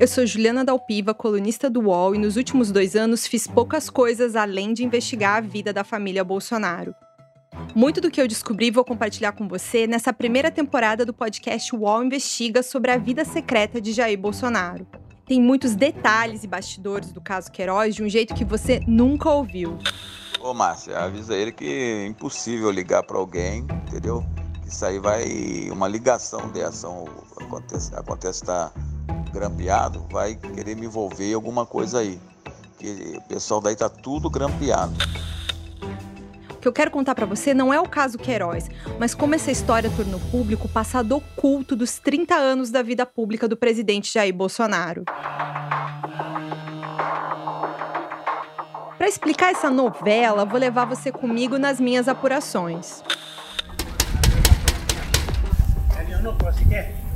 Eu sou Juliana Dalpiva, colunista do UOL, e nos últimos dois anos fiz poucas coisas além de investigar a vida da família Bolsonaro. Muito do que eu descobri vou compartilhar com você nessa primeira temporada do podcast UOL Investiga sobre a vida secreta de Jair Bolsonaro. Tem muitos detalhes e bastidores do caso Queiroz de um jeito que você nunca ouviu. Ô, Márcia, avisa ele que é impossível ligar para alguém, entendeu? Isso aí vai. Uma ligação dessa acontece, acontece tá grampeado, vai querer me envolver em alguma coisa aí. Que o pessoal daí tá tudo grampeado. O que eu quero contar para você não é o caso Queiroz, mas como essa história tornou público o passado oculto dos 30 anos da vida pública do presidente Jair Bolsonaro. Para explicar essa novela, vou levar você comigo nas minhas apurações.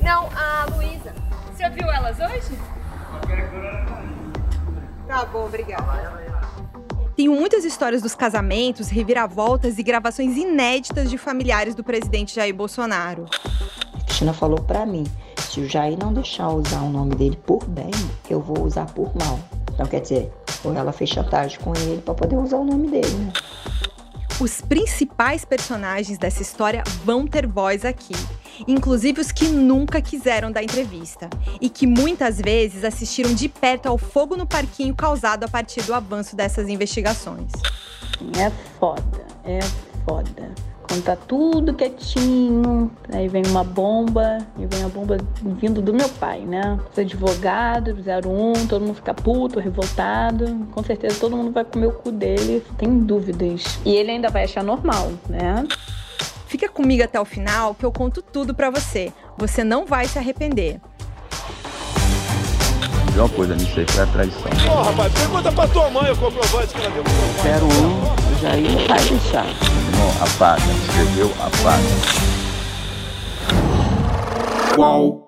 Não, a Luísa. Você viu elas hoje? Tá bom, obrigada. Tenho muitas histórias dos casamentos, reviravoltas e gravações inéditas de familiares do presidente Jair Bolsonaro. A Cristina falou para mim: se o Jair não deixar usar o nome dele por bem, eu vou usar por mal. Então, quer dizer, ou ela fez chantagem com ele para poder usar o nome dele, né? Os principais personagens dessa história vão ter voz aqui, inclusive os que nunca quiseram dar entrevista e que muitas vezes assistiram de perto ao fogo no parquinho causado a partir do avanço dessas investigações. É foda, é foda. Quando tá tudo quietinho, aí vem uma bomba, e vem a bomba vindo do meu pai, né? Os advogados, 01, todo mundo fica puto, revoltado. Com certeza todo mundo vai comer o cu dele, tem dúvidas. E ele ainda vai achar normal, né? Fica comigo até o final que eu conto tudo para você. Você não vai se arrepender. Tem uma coisa nisso aí, foi a traição. Ô, oh, rapaz, pergunta pra tua mãe o comprovante que ela deu. Quero um, já ia vai deixar. Não, apaga, escreveu, apaga. Qual?